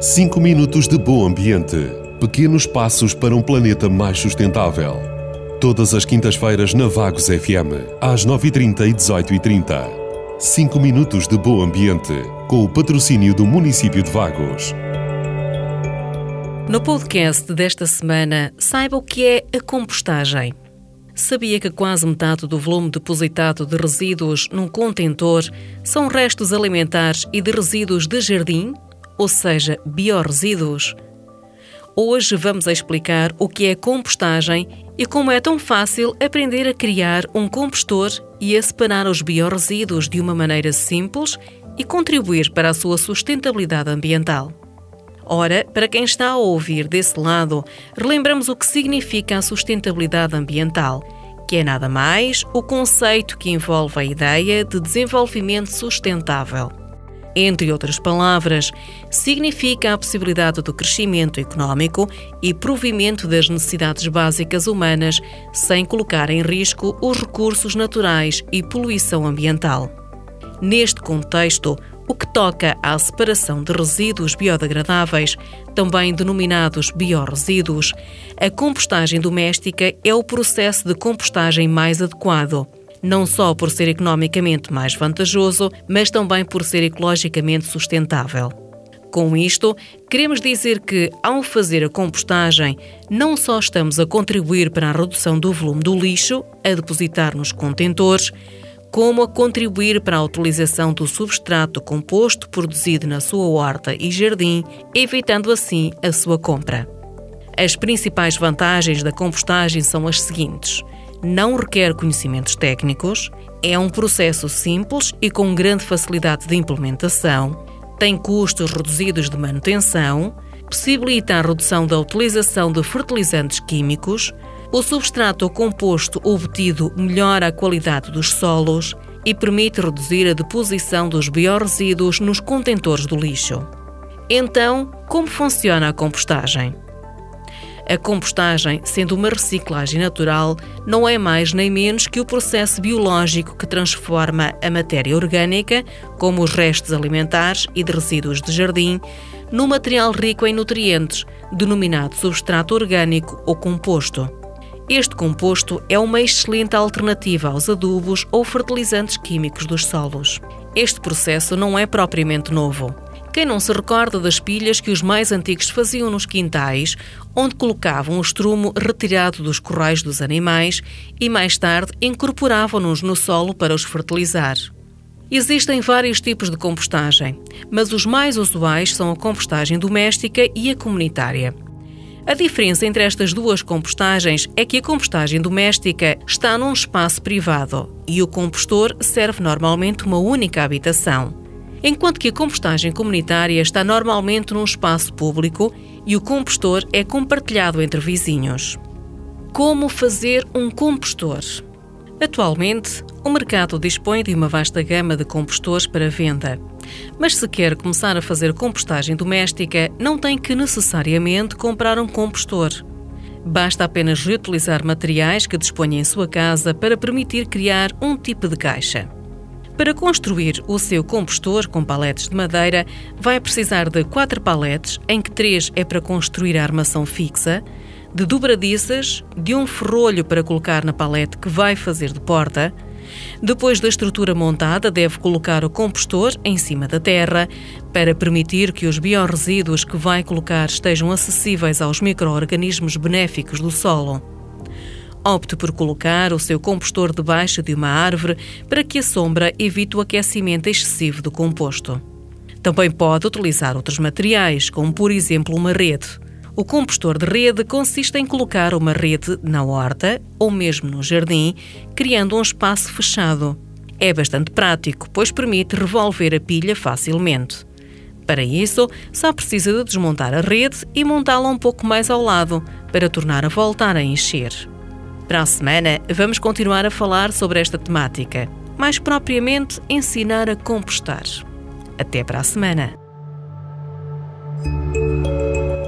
5 minutos de bom ambiente. Pequenos passos para um planeta mais sustentável. Todas as quintas-feiras na Vagos FM, às 9h30 e 18h30. 5 minutos de bom ambiente, com o patrocínio do município de Vagos. No podcast desta semana, saiba o que é a compostagem. Sabia que quase metade do volume depositado de resíduos num contentor são restos alimentares e de resíduos de jardim, ou seja, biorresíduos? Hoje vamos explicar o que é compostagem e como é tão fácil aprender a criar um compostor e a separar os biorresíduos de uma maneira simples e contribuir para a sua sustentabilidade ambiental. Ora, para quem está a ouvir desse lado, relembramos o que significa a sustentabilidade ambiental, que é nada mais o conceito que envolve a ideia de desenvolvimento sustentável. Entre outras palavras, significa a possibilidade do crescimento económico e provimento das necessidades básicas humanas sem colocar em risco os recursos naturais e poluição ambiental. Neste contexto, o que toca à separação de resíduos biodegradáveis, também denominados biorresíduos, a compostagem doméstica é o processo de compostagem mais adequado, não só por ser economicamente mais vantajoso, mas também por ser ecologicamente sustentável. Com isto, queremos dizer que, ao fazer a compostagem, não só estamos a contribuir para a redução do volume do lixo a depositar nos contentores, como a contribuir para a utilização do substrato composto produzido na sua horta e jardim, evitando assim a sua compra. As principais vantagens da compostagem são as seguintes: não requer conhecimentos técnicos, é um processo simples e com grande facilidade de implementação, tem custos reduzidos de manutenção, possibilita a redução da utilização de fertilizantes químicos, o substrato composto obtido melhora a qualidade dos solos e permite reduzir a deposição dos biorresíduos nos contentores do lixo. Então, como funciona a compostagem? A compostagem, sendo uma reciclagem natural, não é mais nem menos que o processo biológico que transforma a matéria orgânica, como os restos alimentares e de resíduos de jardim, num material rico em nutrientes, denominado substrato orgânico ou composto. Este composto é uma excelente alternativa aos adubos ou fertilizantes químicos dos solos. Este processo não é propriamente novo. Quem não se recorda das pilhas que os mais antigos faziam nos quintais, onde colocavam o estrumo retirado dos corrais dos animais e mais tarde incorporavam-nos no solo para os fertilizar? Existem vários tipos de compostagem, mas os mais usuais são a compostagem doméstica e a comunitária. A diferença entre estas duas compostagens é que a compostagem doméstica está num espaço privado e o compostor serve normalmente uma única habitação, enquanto que a compostagem comunitária está normalmente num espaço público e o compostor é compartilhado entre vizinhos. Como fazer um compostor? Atualmente, o mercado dispõe de uma vasta gama de compostores para venda. Mas se quer começar a fazer compostagem doméstica, não tem que necessariamente comprar um compostor. Basta apenas reutilizar materiais que disponha em sua casa para permitir criar um tipo de caixa. Para construir o seu compostor com paletes de madeira, vai precisar de quatro paletes, em que três é para construir a armação fixa, de dobradiças, de um ferrolho para colocar na palete que vai fazer de porta. Depois da estrutura montada, deve colocar o compostor em cima da terra para permitir que os biorresíduos que vai colocar estejam acessíveis aos micro-organismos benéficos do solo. Opte por colocar o seu compostor debaixo de uma árvore para que a sombra evite o aquecimento excessivo do composto. Também pode utilizar outros materiais, como por exemplo uma rede. O compostor de rede consiste em colocar uma rede na horta ou mesmo no jardim, criando um espaço fechado. É bastante prático, pois permite revolver a pilha facilmente. Para isso, só precisa de desmontar a rede e montá-la um pouco mais ao lado, para tornar a voltar a encher. Para a semana, vamos continuar a falar sobre esta temática, mais propriamente ensinar a compostar. Até para a semana!